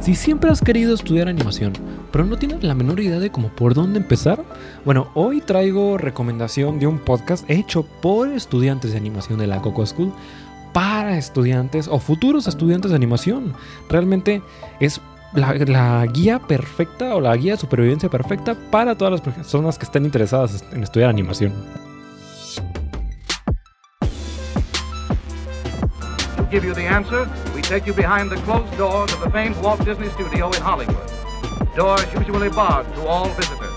Si siempre has querido estudiar animación, pero no tienes la menor idea de cómo por dónde empezar, bueno, hoy traigo recomendación de un podcast hecho por estudiantes de animación de la Coco School para estudiantes o futuros estudiantes de animación. Realmente es la, la, guía perfecta o la guía de supervivencia perfecta para todas las personas que estén interesadas en estudiar animación. Give you the answer, we take you behind the closed doors of the famed Walt Disney Studio in Hollywood. Doors usually barred to all visitors.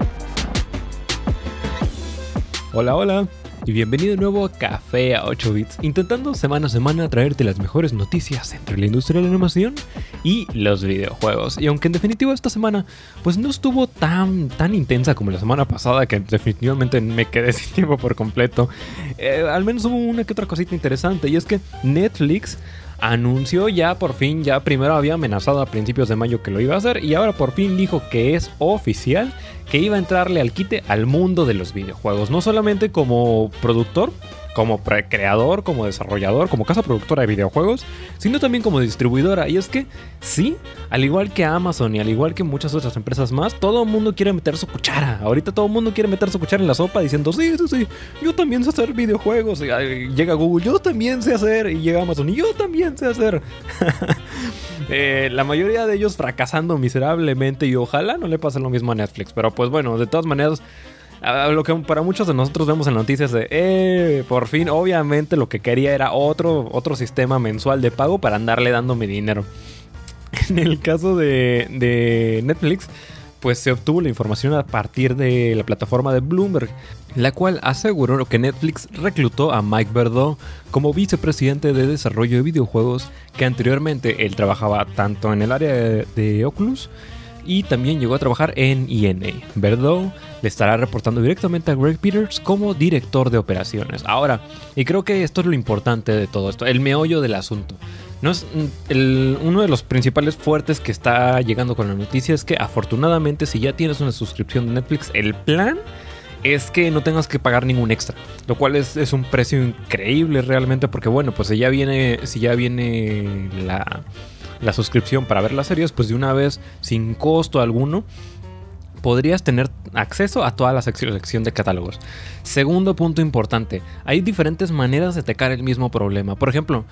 Hola, hola. Y bienvenido de nuevo a Café a 8 bits, intentando semana a semana traerte las mejores noticias entre la industria de la animación y los videojuegos. Y aunque en definitiva esta semana pues no estuvo tan, tan intensa como la semana pasada, que definitivamente me quedé sin tiempo por completo, eh, al menos hubo una que otra cosita interesante y es que Netflix anunció ya por fin, ya primero había amenazado a principios de mayo que lo iba a hacer y ahora por fin dijo que es oficial que iba a entrarle al quite al mundo de los videojuegos, no solamente como productor, como creador, como desarrollador, como casa productora de videojuegos, sino también como distribuidora. Y es que sí, al igual que Amazon y al igual que muchas otras empresas más, todo el mundo quiere meter su cuchara. Ahorita todo el mundo quiere meter su cuchara en la sopa diciendo, sí, sí, sí, yo también sé hacer videojuegos. Llega Google, yo también sé hacer. Y llega Amazon, yo también sé hacer. Eh, la mayoría de ellos fracasando miserablemente y ojalá no le pase lo mismo a Netflix. Pero pues bueno, de todas maneras lo que para muchos de nosotros vemos en noticias de, eh, por fin, obviamente lo que quería era otro, otro sistema mensual de pago para andarle dando mi dinero. En el caso de, Netflix, pues se obtuvo la información a partir de la plataforma de Bloomberg, la cual aseguró que Netflix reclutó a Mike Verdot como vicepresidente de desarrollo de videojuegos, que anteriormente él trabajaba tanto en el área de Oculus y también llegó a trabajar en ENA. Verdot le estará reportando directamente a Greg Peters como director de operaciones. Ahora, y creo que esto es lo importante de todo esto, el meollo del asunto. No es mm, uno de los principales fuertes que está llegando con la noticia es que afortunadamente si ya tienes una suscripción de Netflix, el plan es que no tengas que pagar ningún extra, lo cual es, es, un precio increíble realmente porque bueno, pues si ya viene, si ya viene la, la suscripción para ver las series, pues de una vez, sin costo alguno, podrías tener acceso a toda la sección de catálogos. Segundo punto importante, hay diferentes maneras de atacar el mismo problema. Por ejemplo,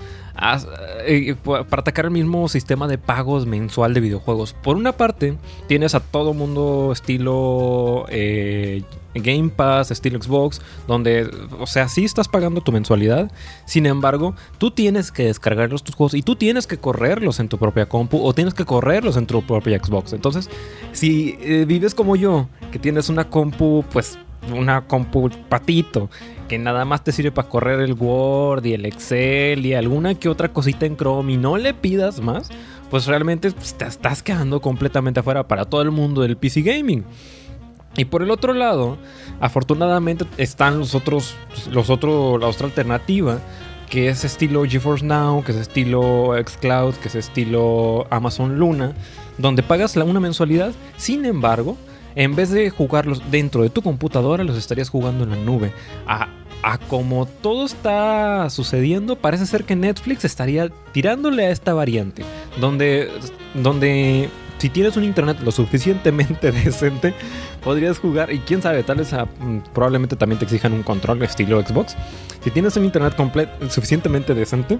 eh, para atacar el mismo sistema de pagos mensual de videojuegos. Por una parte, tienes a todo mundo estilo eh, Game Pass, estilo Xbox, donde, o sea, sí estás pagando tu mensualidad, sin embargo, tú tienes que descargar tus juegos y tú tienes que correrlos en tu propia compu o tienes que correrlos en tu propia Xbox. Entonces, si eh, vives como yo, que tienes una compu, pues una compu patito, que nada más te sirve para correr el Word y el Excel y alguna que otra cosita en Chrome y no le pidas más, pues realmente pues, te estás quedando completamente afuera para todo el mundo del PC Gaming. Y por el otro lado, afortunadamente están los otros, los otros, la otra alternativa, que es estilo GeForce Now, que es estilo xCloud, que es estilo Amazon Luna, donde pagas una mensualidad. Sin embargo, en vez de jugarlos dentro de tu computadora, los estarías jugando en la nube. A, a como todo está sucediendo, parece ser que Netflix estaría tirándole a esta variante, donde, donde si tienes un internet lo suficientemente decente, podrías jugar. Y quién sabe, tal vez ah, mm, probablemente también te exijan un control estilo Xbox. Si tienes un internet suficientemente decente,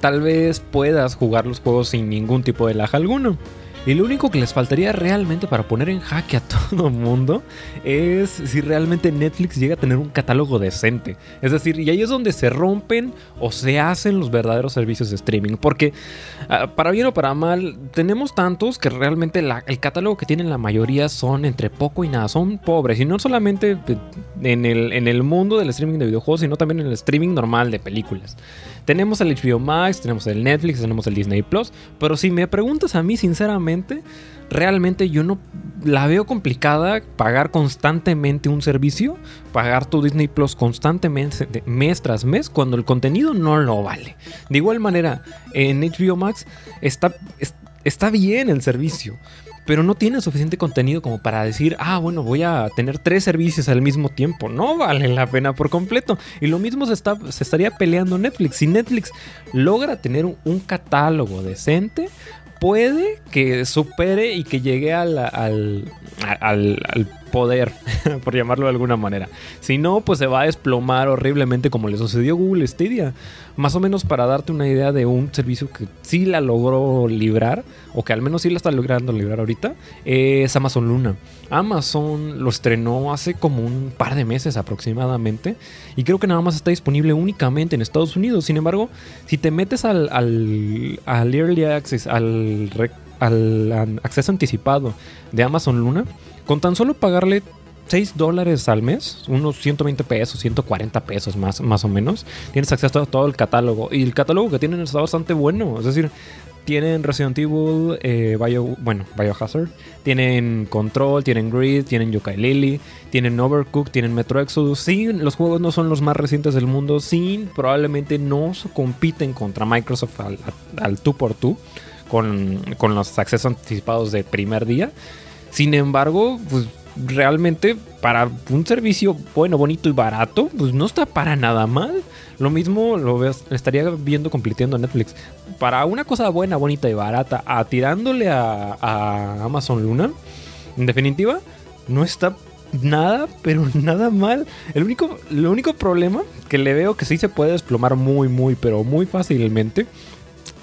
tal vez puedas jugar los juegos sin ningún tipo de lag alguno. Y lo único que les faltaría realmente para poner en jaque a todo mundo es si realmente Netflix llega a tener un catálogo decente. Es decir, y ahí es donde se rompen o se hacen los verdaderos servicios de streaming. Porque, ah, para bien o para mal, tenemos tantos que realmente el catálogo que tienen la mayoría son entre poco y nada, son pobres. Y no solamente en el, en el mundo del streaming de videojuegos, sino también en el streaming normal de películas. Tenemos el HBO Max, tenemos el Netflix, tenemos el Disney Plus, pero si me preguntas a mí sinceramente, realmente yo no la veo complicada pagar constantemente un servicio, pagar tu Disney Plus constantemente mes tras mes cuando el contenido no lo vale. De igual manera, en HBO Max está, está bien el servicio. pero no tiene suficiente contenido como para decir, ah, bueno, voy a tener tres servicios al mismo tiempo. No vale la pena por completo. Y lo mismo se, está, se estaría peleando Netflix. Si Netflix logra tener un catálogo decente, puede que supere y que llegue al, al, al poder, por llamarlo de alguna manera. Si no, pues se va a desplomar horriblemente como le sucedió Google Stadia. Más o menos para darte una idea de un servicio que sí la logró librar, o que al menos sí la está logrando librar ahorita, es Amazon Luna. Amazon lo estrenó hace como un par de meses aproximadamente, y creo que nada más está disponible únicamente en Estados Unidos. Sin embargo, si te metes al, al, al Early Access, al, al acceso anticipado de Amazon Luna, con tan solo pagarle 6 dólares al mes, unos 120 pesos, 140 pesos más, más o menos, tienes acceso a todo el catálogo. Y el catálogo que tienen está bastante bueno. Es decir, tienen Resident Evil, eh, bueno, Biohazard, tienen Control, tienen Grid, tienen Yokai Lily, tienen Overcooked, tienen Metro Exodus. Sí, los juegos no son los más recientes del mundo, sí, probablemente no compiten contra Microsoft al, al, tú por tú con, con los accesos anticipados de primer día. Sin embargo, pues realmente para un servicio bueno, bonito y barato, pues no está para nada mal. Lo mismo lo estaría viendo compitiendo Netflix. Para una cosa buena, bonita y barata, a tirándole a, Amazon Luna, en definitiva, no está nada, pero nada mal. El único, el único problema que le veo que sí se puede desplomar muy, muy, pero muy fácilmente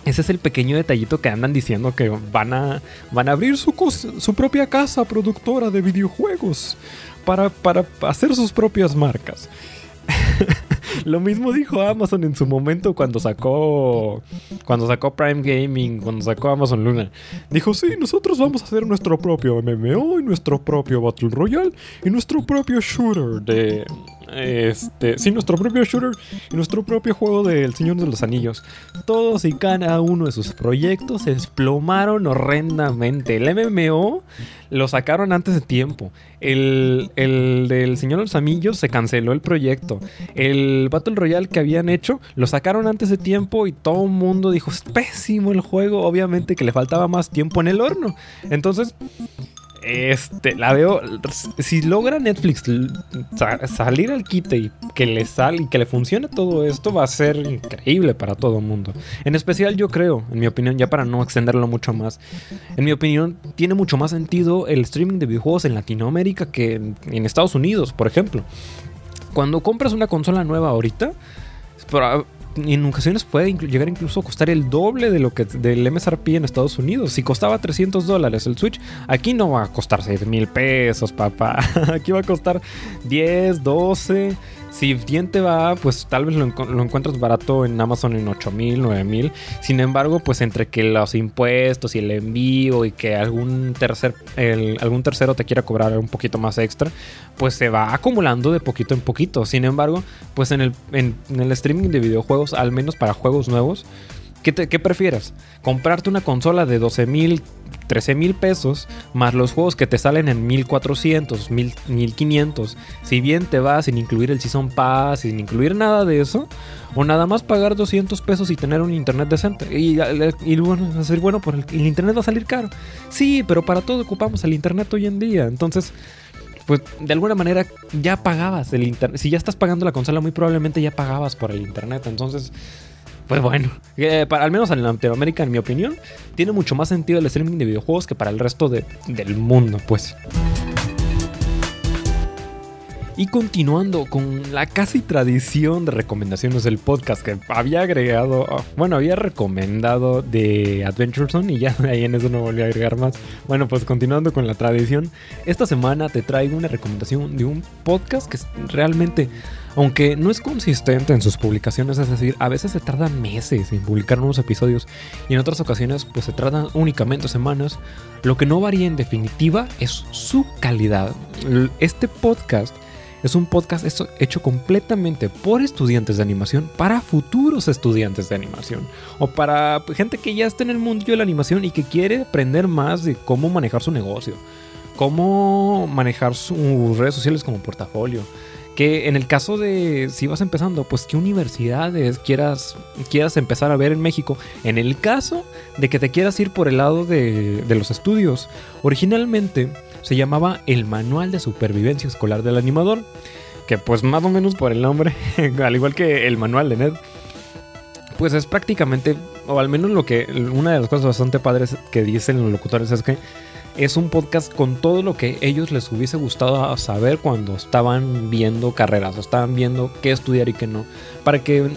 ese es el pequeño detallito que andan diciendo que van a, van a abrir su, su propia casa productora de videojuegos para, para hacer sus propias marcas. Lo mismo dijo Amazon en su momento cuando sacó cuando sacó Prime Gaming, cuando sacó Amazon Luna. Dijo, "Sí, nosotros vamos a hacer nuestro propio MMO y nuestro propio Battle Royale y nuestro propio shooter de este, sí, nuestro propio shooter y nuestro propio juego del Señor de los Anillos. Todos y cada uno de sus proyectos se desplomaron horrendamente. El MMO lo sacaron antes de tiempo. El, el, del Señor de los Anillos se canceló el proyecto. El Battle Royale que habían hecho lo sacaron antes de tiempo y todo el mundo dijo, es pésimo el juego. Obviamente que le faltaba más tiempo en el horno. Entonces, este, la veo. Si logra Netflix salir al quite y que le sale y que le funcione todo esto, va a ser increíble para todo el mundo. En especial, yo creo, en mi opinión, ya para no extenderlo mucho más, en mi opinión, tiene mucho más sentido el streaming de videojuegos en Latinoamérica que en Estados Unidos, por ejemplo. Cuando compras una consola nueva ahorita, en ocasiones puede llegar incluso a costar el doble de lo que del MSRP en Estados Unidos. Si costaba 300 dólares el Switch, aquí no va a costar 6 mil pesos, papá. Aquí va a costar 10, 12. Si bien te va, pues tal vez lo, encuentras barato en Amazon en 8000, 9000. Sin embargo, pues entre que los impuestos y el envío y que algún, tercer, algún tercero te quiera cobrar un poquito más extra, pues se va acumulando de poquito en poquito. Sin embargo, pues en el, en, el streaming de videojuegos, al menos para juegos nuevos, ¿qué, ¿qué prefieres? ¿Comprarte una consola de 12 mil 13 mil pesos, más los juegos que te salen en 1400, 1500. Si bien te va sin incluir el Season Pass, sin incluir nada de eso, o nada más pagar 200 pesos y tener un internet decente. Y, y bueno, ser bueno, por el internet va a salir caro. Sí, pero para todo ocupamos el internet hoy en día. Entonces, pues de alguna manera ya pagabas el internet. Si ya estás pagando la consola, muy probablemente ya pagabas por el internet. Entonces, pues bueno, eh, para, al menos en Latinoamérica, en mi opinión, tiene mucho más sentido el streaming de videojuegos que para el resto del mundo, pues. Y continuando con la casi tradición de recomendaciones del podcast que había agregado, bueno, había recomendado de Adventure Zone y ya ahí en eso no volví a agregar más. Bueno, pues continuando con la tradición, esta semana te traigo una recomendación de un podcast que realmente aunque no es consistente en sus publicaciones, es decir, a veces se tardan meses en publicar nuevos episodios y en otras ocasiones pues se tardan únicamente semanas, lo que no varía en definitiva es su calidad. Este podcast es un podcast hecho completamente por estudiantes de animación para futuros estudiantes de animación o para gente que ya está en el mundo de la animación y que quiere aprender más de cómo manejar su negocio, cómo manejar sus redes sociales como portafolio en el caso de si vas empezando, pues qué universidades quieras, quieras empezar a ver en México. En el caso de que te quieras ir por el lado de, de los estudios, originalmente se llamaba el Manual de Supervivencia Escolar del Animador, que pues más o menos por el nombre, al igual que el manual de Ned, pues es prácticamente, o al menos lo que, una de las cosas bastante padres que dicen los locutores es que es un podcast con todo lo que ellos les hubiese gustado saber cuando estaban viendo carreras o estaban viendo qué estudiar y qué no. Para que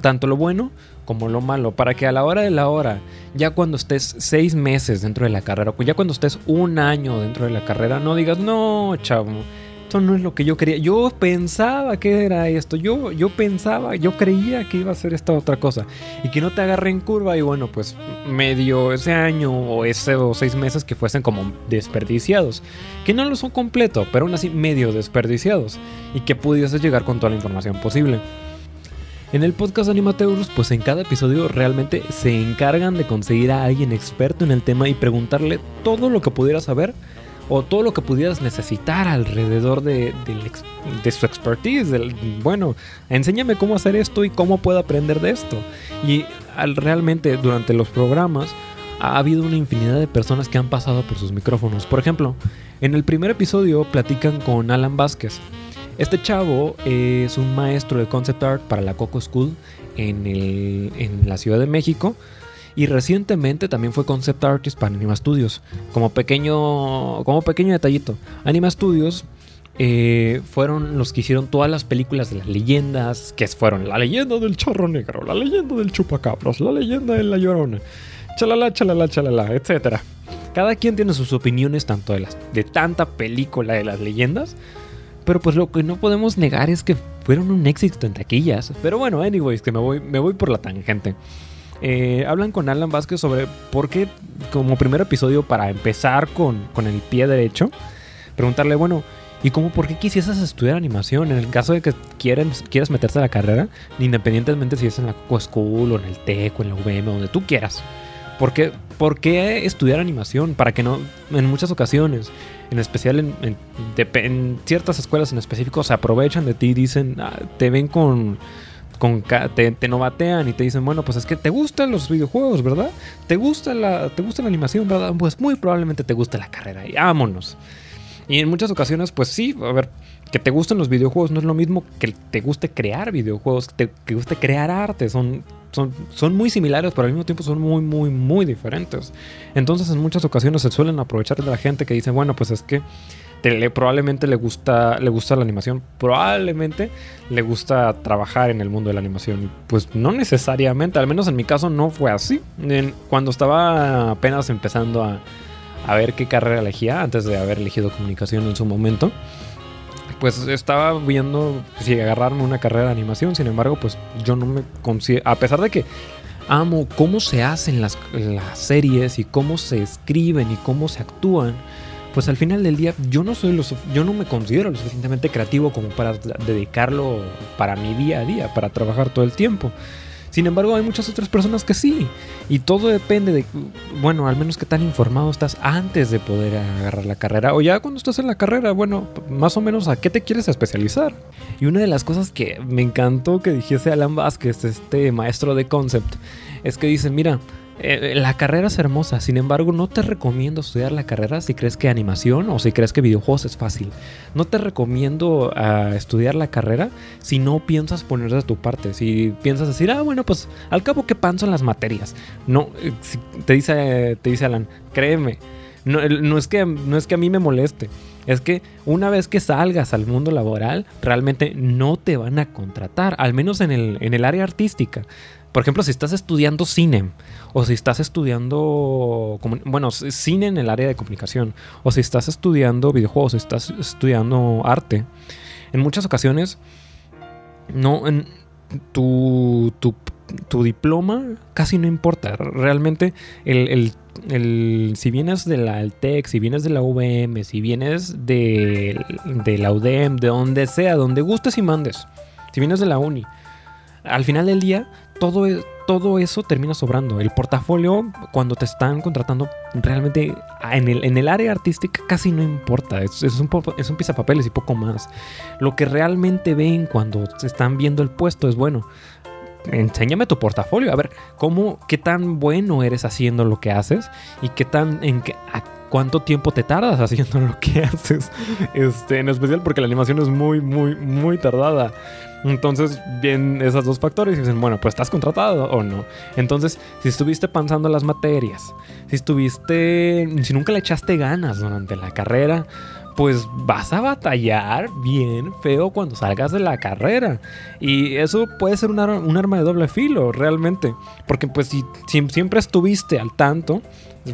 tanto lo bueno como lo malo, para que a la hora de la hora, ya cuando estés seis meses dentro de la carrera, o ya cuando estés un año dentro de la carrera, no digas, no, chavo, esto no es lo que yo quería. Yo pensaba que era esto. Yo, yo pensaba, yo creía que iba a ser esta otra cosa. Y que no te agarre en curva. Y bueno, pues medio ese año o ese o seis meses que fuesen como desperdiciados. Que no lo son completo, pero aún así medio desperdiciados. Y que pudiese llegar con toda la información posible. En el podcast Animateurus, pues en cada episodio realmente se encargan de conseguir a alguien experto en el tema y preguntarle todo lo que pudiera saber o todo lo que pudieras necesitar alrededor de, su expertise. bueno, enséñame cómo hacer esto y cómo puedo aprender de esto. Y realmente durante los programas ha habido una infinidad de personas que han pasado por sus micrófonos. Por ejemplo, en el primer episodio platican con Alan Vázquez. Este chavo es un maestro de concept art para la Coco School en, en la Ciudad de México. Y recientemente también fue concept artist para Anima Studios. Como pequeño, como pequeño detallito. Anima Studios eh, fueron los que hicieron todas las películas de las leyendas. Que fueron la leyenda del charro negro, la leyenda del chupacabros, la leyenda de la llorona. Chalala, chalala, chalala, etc. Cada quien tiene sus opiniones tanto de, las, de tanta película de las leyendas. Pero pues lo que no podemos negar es que fueron un éxito en taquillas. Pero bueno, anyways, que me voy, me voy por la tangente. Eh, hablan con Alan Vázquez sobre por qué, como primer episodio, para empezar con, el pie derecho, preguntarle, bueno, ¿y cómo por qué quisieras estudiar animación? En el caso de que quieras, quieras meterse a la carrera, independientemente si es en la Coco School o en el TEC o en la UVM, donde tú quieras. ¿Por qué, ¿Por qué estudiar animación? Para que no, en muchas ocasiones, en especial en, ciertas escuelas en específico, se aprovechan de ti y dicen, ah, te ven con con te, te novatean y te dicen, bueno, pues es que te gustan los videojuegos, ¿verdad? ¿Te gusta la, te gusta la animación, ¿verdad? Pues muy probablemente te guste la carrera y vámonos. Y en muchas ocasiones, pues sí, a ver, que te gusten los videojuegos no es lo mismo que te guste crear videojuegos, que te guste crear arte. Son, son, son muy similares, pero al mismo tiempo son muy, muy, muy diferentes. Entonces, en muchas ocasiones se suelen aprovechar de la gente que dice, bueno, pues es que probablemente le gusta, le gusta la animación, probablemente le gusta trabajar en el mundo de la animación. Pues no necesariamente, al menos en mi caso no fue así. cuando estaba apenas empezando a, a ver qué carrera elegía, antes de haber elegido comunicación en su momento, pues estaba viendo si agarrarme una carrera de animación. Sin embargo, pues yo no me considero, a pesar de que amo cómo se hacen las, las series y cómo se escriben y cómo se actúan pues al final del día yo no soy lo yo no me considero lo suficientemente creativo como para dedicarlo para mi día a día, para trabajar todo el tiempo. Sin embargo, hay muchas otras personas que sí. Y todo depende de, bueno, al menos que tan informado estás antes de poder agarrar la carrera. O ya cuando estás en la carrera, bueno, más o menos a qué te quieres especializar. Y una de las cosas que me encantó que dijese Alan Vázquez, este maestro de concept, es que dice, mira, eh, la carrera es hermosa, sin embargo no te recomiendo estudiar la carrera si crees que animación o si crees que videojuegos es fácil. No te recomiendo ah, estudiar la carrera si no piensas poner de tu parte, si piensas decir, ah, bueno, pues al cabo que pan son las materias. No, eh, te dice, te dice Alan, créeme, no, no, es que, no es que a mí me moleste. Es que una vez que salgas al mundo laboral, realmente no te van a contratar, al menos en el, en el área artística. Por ejemplo, si estás estudiando cine, o si estás estudiando, bueno, cine en el área de comunicación, o si estás estudiando videojuegos, si estás estudiando arte, en muchas ocasiones, no, en tu, tu, diploma casi no importa. Realmente, el, si vienes de la Altec, si vienes de la UVM, si vienes de, de la UDEM, de donde sea, donde gustes y mandes, si vienes de la uni, al final del día, todo, todo eso termina sobrando. El portafolio, cuando te están contratando, realmente en el, en el área artística casi no importa. Es, es un, es un papeles y poco más. Lo que realmente ven cuando se están viendo el puesto es bueno. Enséñame tu portafolio, a ver cómo, qué tan bueno eres haciendo lo que haces y qué tan, en qué, cuánto tiempo te tardas haciendo lo que haces. Este, en especial porque la animación es muy, muy, muy tardada. Entonces, bien esos dos factores y dicen, bueno, pues estás contratado o no. Entonces, si estuviste pensando las materias, si estuviste, si nunca le echaste ganas durante la carrera, pues vas a batallar bien feo cuando salgas de la carrera. Y eso puede ser un, arma de doble filo, realmente. Porque pues si siempre estuviste al tanto,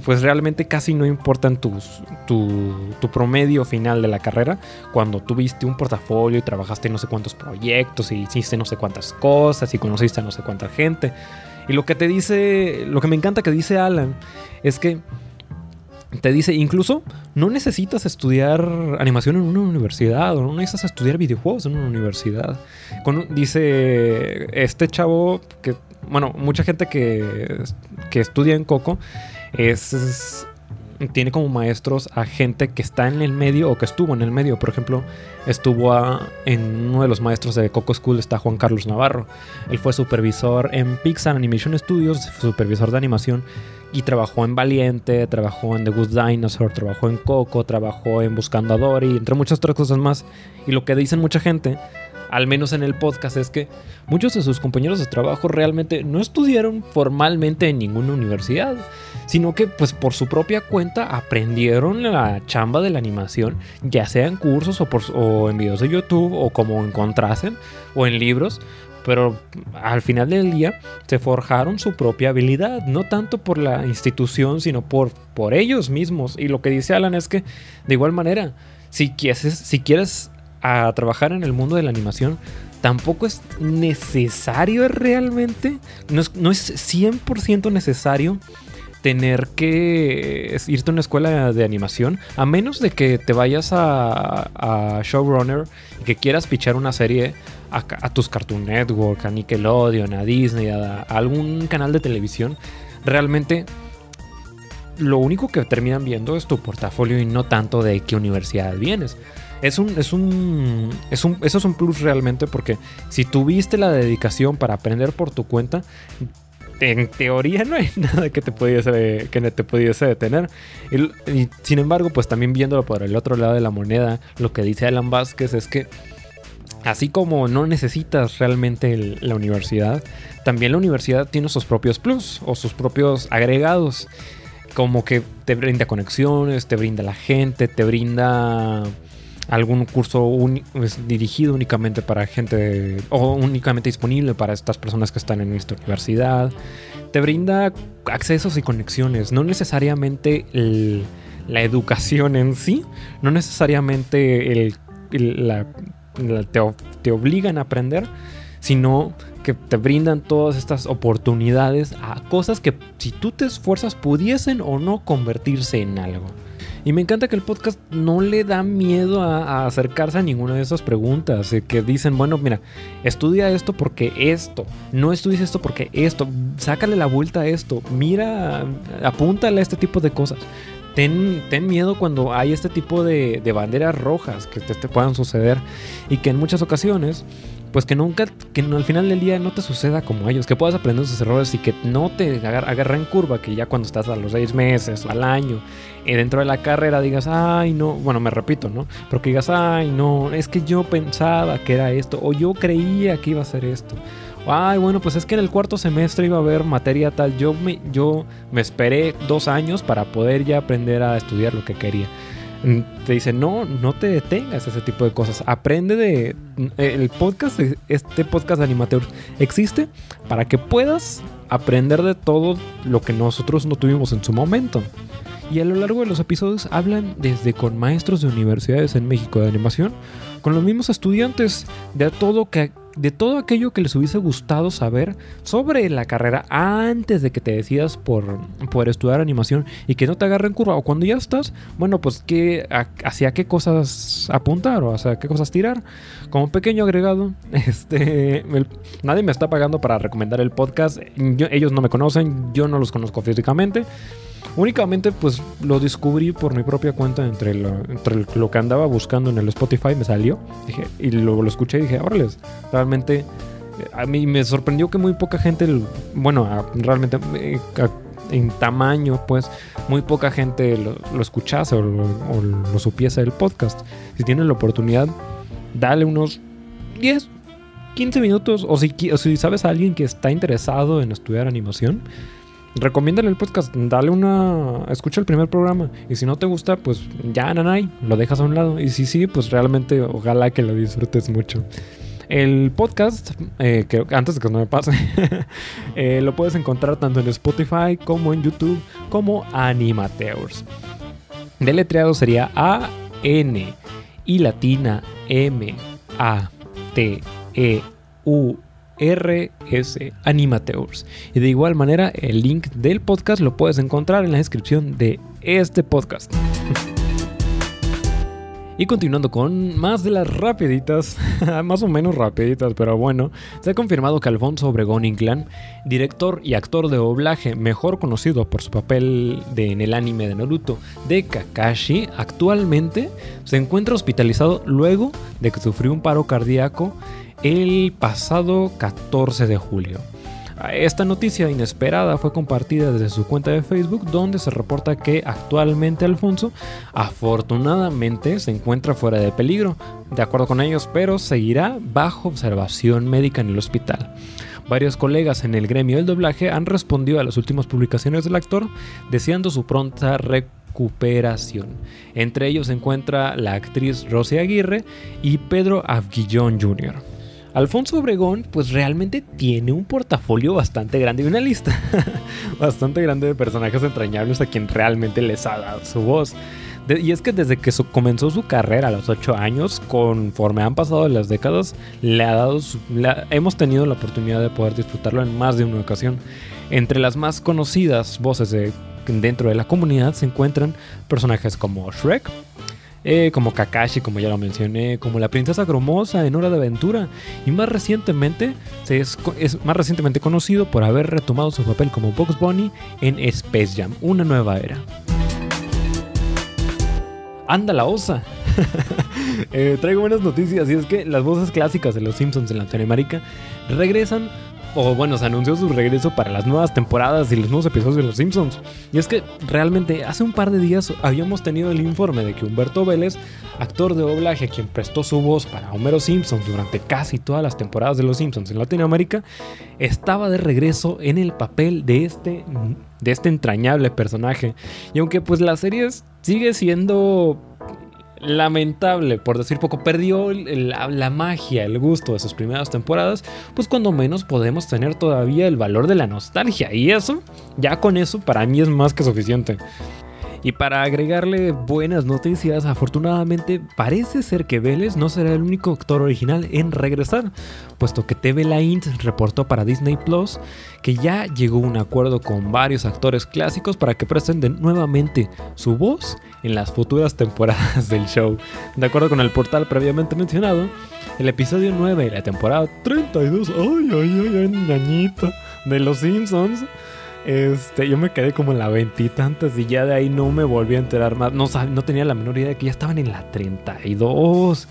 pues realmente casi no importan tus, tu, tu, promedio final de la carrera cuando tuviste un portafolio y trabajaste en no sé cuántos proyectos y hiciste no sé cuántas cosas y conociste a no sé cuánta gente. Y lo que te dice, lo que me encanta que dice Alan es que te dice, incluso no necesitas estudiar animación en una universidad o no necesitas estudiar videojuegos en una universidad. dice este chavo que, bueno, mucha gente que, que estudia en Coco es, tiene como maestros a gente que está en el medio o que estuvo en el medio. Por ejemplo, estuvo en uno de los maestros de Coco School está Juan Carlos Navarro. Él fue supervisor en Pixar Animation Studios, supervisor de animación y trabajó en Valiente, trabajó en The Good Dinosaur, trabajó en Coco, trabajó en Buscando a Dory, entre muchas otras cosas más. Y lo que dicen mucha gente al menos en el podcast, es que muchos de sus compañeros de trabajo realmente no estudiaron formalmente en ninguna universidad, sino que pues por su propia cuenta aprendieron la chamba de la animación, ya sea en cursos o, por, en videos de YouTube o como encontrasen o en libros, pero al final del día se forjaron su propia habilidad, no tanto por la institución, sino por, por ellos mismos. Y lo que dice Alan es que, de igual manera, si quieres, si quieres a trabajar en el mundo de la animación, tampoco es necesario realmente, no es, no es 100% necesario tener que irte a una escuela de animación, a menos de que te vayas a, Showrunner y que quieras pichar una serie a, tus Cartoon Network, a Nickelodeon, a Disney, a, algún canal de televisión. Realmente lo único que terminan viendo es tu portafolio y no tanto de qué universidad vienes. Es un, es un, es un, eso es un plus realmente porque si tuviste la dedicación para aprender por tu cuenta, en teoría no hay nada que te pudiese, que te pudiese detener. Y, sin embargo, pues también viéndolo por el otro lado de la moneda, lo que dice Alan Vázquez es que así como no necesitas realmente la universidad, también la universidad tiene sus propios plus o sus propios agregados. Como que te brinda conexiones, te brinda la gente, te brinda algún curso pues, dirigido únicamente para gente o únicamente disponible para estas personas que están en nuestra universidad. Te brinda accesos y conexiones, no necesariamente la educación en sí, no necesariamente el, te, te obligan a aprender, sino que te brindan todas estas oportunidades a cosas que si tú te esfuerzas pudiesen o no convertirse en algo. Y me encanta que el podcast no le da miedo a, acercarse a ninguna de esas preguntas. Eh, que dicen, bueno, mira, estudia esto porque esto. No estudies esto porque esto. Sácale la vuelta a esto. Mira, apúntale a este tipo de cosas. Ten, ten, miedo cuando hay este tipo de, banderas rojas que te, puedan suceder y que en muchas ocasiones pues que nunca, que al final del día no te suceda como ellos, que puedas aprender sus errores y que no te agarren curva, que ya cuando estás a los seis meses o al año, y dentro de la carrera digas, ay, no, bueno, me repito, ¿no? Pero que digas, ay, no, es que yo pensaba que era esto, o yo creía que iba a ser esto. Ay, bueno, pues es que en el cuarto semestre iba a haber materia tal. Yo me, yo me esperé dos años para poder ya aprender a estudiar lo que quería te dice, no, no te detengas ese tipo de cosas. Aprende de... El podcast, este podcast de existe para que puedas aprender de todo lo que nosotros no tuvimos en su momento. Y a lo largo de los episodios hablan desde con maestros de universidades en México de animación, con los mismos estudiantes, de todo que de todo aquello que les hubiese gustado saber sobre la carrera antes de que te decidas por, por estudiar animación y que no te agarren curva. O cuando ya estás, bueno, pues ¿qué, hacia qué cosas apuntar o hacia qué cosas tirar. Como pequeño agregado, este, nadie me está pagando para recomendar el podcast. ellos no me conocen, yo no los conozco físicamente. Únicamente pues lo descubrí por mi propia cuenta entre lo, entre lo que andaba buscando en el Spotify, me salió y lo, lo escuché y dije, órale, realmente a mí me sorprendió que muy poca gente, bueno, realmente eh, en tamaño, pues muy poca gente lo, escuchase o, lo, supiese del podcast. Si tienen la oportunidad, dale unos 10, 15 minutos o si, o si sabes a alguien que está interesado en estudiar animación recomiéndale el podcast, dale una. Escucha el primer programa. Y si no te gusta, pues ya, nanay, lo dejas a un lado. Y si sí, pues realmente ojalá que lo disfrutes mucho. El podcast, eh, que antes de que no me pase, eh, lo puedes encontrar tanto en Spotify como en YouTube como Animateurs. Deletreado sería A N y latina M A T E U RS Animateurs. Y de igual manera, el link del podcast lo puedes encontrar en la descripción de este podcast. Y continuando con más de las rapiditas, más o menos rapiditas, pero bueno, se ha confirmado que Alfonso Obregón Inclán, director y actor de doblaje mejor conocido por su papel en el anime de Naruto de Kakashi, actualmente se encuentra hospitalizado luego de que sufrió un paro cardíaco el pasado 14 de julio. Esta noticia inesperada fue compartida desde su cuenta de Facebook donde se reporta que actualmente Alfonso afortunadamente se encuentra fuera de peligro, de acuerdo con ellos, pero seguirá bajo observación médica en el hospital. Varios colegas en el gremio del doblaje han respondido a las últimas publicaciones del actor deseando su pronta recuperación. Entre ellos se encuentra la actriz Rosy Aguirre y Pedro Avguillón Jr. Alfonso Obregón pues realmente tiene un portafolio bastante grande y una lista bastante grande de personajes entrañables a quien realmente les ha dado su voz. y es que desde que comenzó su carrera a los 8 años, conforme han pasado las décadas, le ha dado hemos tenido la oportunidad de poder disfrutarlo en más de una ocasión. Entre las más conocidas voces dentro de la comunidad se encuentran personajes como Shrek, eh, como Kakashi, como ya lo mencioné, como la princesa Gromosa en Hora de Aventura, y más recientemente es, más recientemente conocido por haber retomado su papel como Box Bunny en Space Jam, una nueva era. Anda la osa. Eh, traigo buenas noticias y es que las voces clásicas de los Simpsons en Latinoamérica regresan o bueno, se anunció su regreso para las nuevas temporadas y los nuevos episodios de Los Simpsons. Y es que realmente hace un par de días habíamos tenido el informe de que Humberto Vélez, actor de doblaje quien prestó su voz para Homero Simpson durante casi todas las temporadas de Los Simpsons en Latinoamérica, estaba de regreso en el papel de este de este entrañable personaje. Y aunque pues la serie sigue siendo lamentable, por decir poco, perdió la, magia, el gusto de sus primeras temporadas, pues cuando menos podemos tener todavía el valor de la nostalgia. Y eso, ya con eso, para mí es más que suficiente. Y para agregarle buenas noticias, afortunadamente parece ser que Vélez no será el único actor original en regresar, puesto que TV La Int reportó para Disney Plus que ya llegó un acuerdo con varios actores clásicos para que presten nuevamente su voz en las futuras temporadas del show. De acuerdo con el portal previamente mencionado, el episodio 9 de la temporada 32, ay, ay, ay, añito, de Los Simpsons este, yo me quedé como en la veintitantas y ya de ahí no me volví a enterar más. No, no tenía la menor idea de que ya estaban en la 32.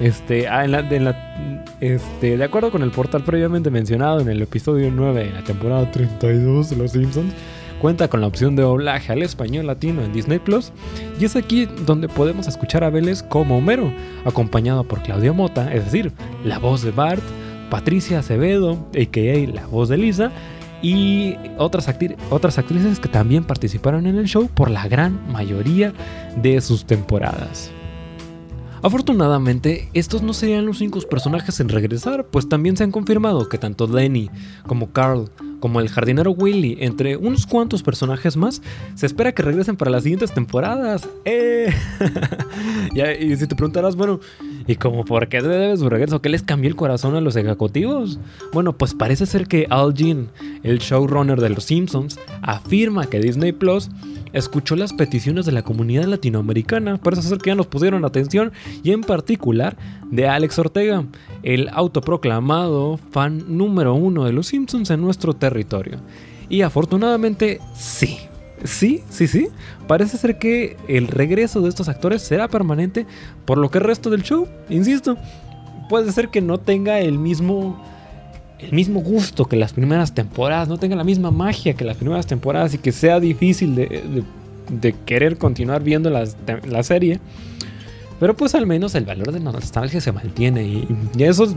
Este, ah, en la, la, este, de acuerdo con el portal previamente mencionado en el episodio 9 de la temporada 32 de Los Simpsons, cuenta con la opción de doblaje al español latino en Disney Plus. Y es aquí donde podemos escuchar a Vélez como Homero, acompañado por Claudia Mota, es decir, la voz de Bart. Patricia Acevedo, a.k.a. la voz de Lisa, y otras, otras actrices que también participaron en el show por la gran mayoría de sus temporadas. Afortunadamente, estos no serían los únicos personajes en regresar, pues también se han confirmado que tanto Lenny como Carl como el jardinero Willy, entre unos cuantos personajes más, se espera que regresen para las siguientes temporadas. ¡Eh! y si te preguntarás, bueno, Y como, ¿por qué debe su regreso? ¿Qué les cambió el corazón a los ejecutivos? Bueno, pues parece ser que Al Jean, el showrunner de Los Simpsons, afirma que Disney Plus escuchó las peticiones de la comunidad latinoamericana, parece ser que ya nos pusieron atención, y en particular de Alex Ortega, el autoproclamado fan número uno de Los Simpsons en nuestro territorio. Y afortunadamente sí, sí, sí, sí. Parece ser que el regreso de estos actores será permanente por lo que el resto del show, insisto, puede ser que no tenga el mismo el mismo gusto que las primeras temporadas, no tenga la misma magia que las primeras temporadas y que sea difícil de, querer continuar viendo la, la, serie. Pero pues al menos el valor de nostalgia se mantiene y, eso,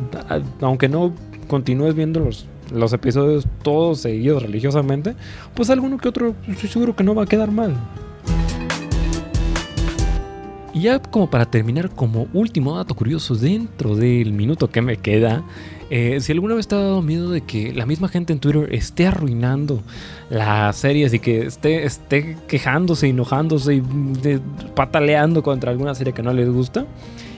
aunque no continúes viendo los, los episodios todos seguidos religiosamente, pues alguno que otro estoy seguro que no va a quedar mal. Y ya como para terminar, como último dato curioso dentro del minuto que me queda, eh, si alguna vez te ha dado miedo de que la misma gente en Twitter esté arruinando las series y que esté, esté quejándose, enojándose y pataleando contra alguna serie que no les gusta,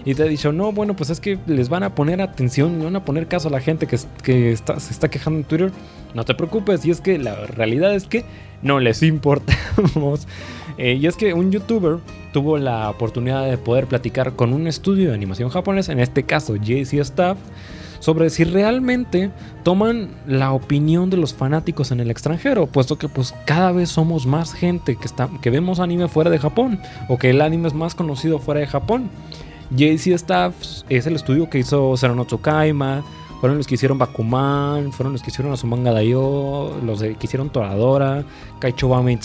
y te ha dicho, no, bueno, pues es que les van a poner atención, van a poner caso a la gente que, que está, se está quejando en Twitter. No te preocupes, y es que la realidad es que no les importamos. Eh, y es que un youtuber tuvo la oportunidad de poder platicar con un estudio de animación japonés, en este caso JC Staff, sobre si realmente toman la opinión de los fanáticos en el extranjero, puesto que pues cada vez somos más gente que, está, que vemos anime fuera de Japón, o que el anime es más conocido fuera de Japón. JC Staff es el estudio que hizo Serano Tsukaima, fueron los que hicieron Bakuman, fueron los que hicieron Azumanga Daioh, los que hicieron Toradora, Kaicho Bame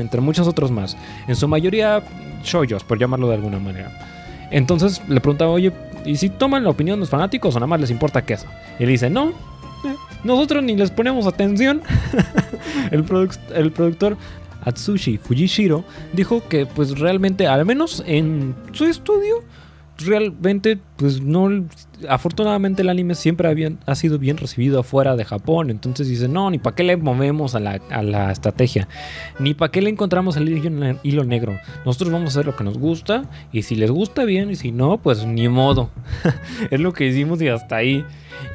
entre muchos otros más. En su mayoría, shoyos, por llamarlo de alguna manera. Entonces le preguntaba, oye, ¿y si toman la opinión de los fanáticos o nada más les importa queso? Y él dice, no, eh, nosotros ni les ponemos atención. el, el productor Atsushi Fujishiro dijo que pues realmente, al menos en su estudio, realmente, pues no. Afortunadamente el anime siempre ha sido bien recibido afuera de Japón. Entonces dice, no, ni para qué le movemos a la, estrategia. Ni para qué le encontramos el hilo negro. Nosotros vamos a hacer lo que nos gusta. Y si les gusta bien, y si no, pues ni modo. es lo que hicimos y hasta ahí.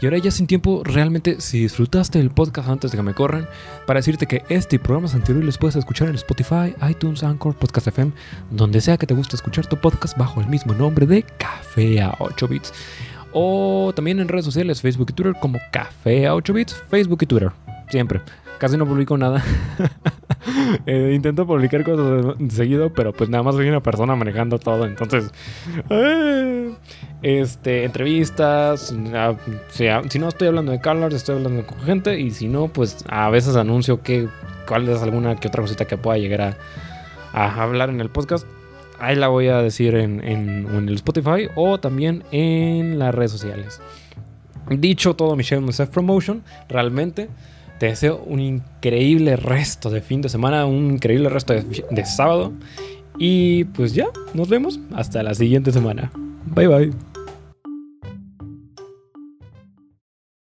Y ahora ya sin tiempo, realmente, si disfrutaste el podcast antes de que me corran, para decirte que este y programas anteriores los puedes escuchar en Spotify, iTunes, Anchor, Podcast FM, donde sea que te guste escuchar tu podcast bajo el mismo nombre de Café a 8 bits. O también en redes sociales, Facebook y Twitter como Café a 8 bits, Facebook y Twitter, siempre. Casi no publico nada. Eh, intento publicar cosas seguido, pero pues nada más soy una persona manejando todo. Entonces, eh, este, entrevistas. Ah, si, no estoy hablando de Carlos, estoy hablando con gente. Y si no, pues a veces anuncio que cuál es alguna que otra cosita que pueda llegar a, hablar en el podcast. Ahí la voy a decir en, en, el Spotify o también en las redes sociales. Dicho todo, Michelle Self Promotion, realmente te deseo un increíble resto de fin de semana, un increíble resto de, sábado. Y pues ya, nos vemos hasta la siguiente semana. Bye bye.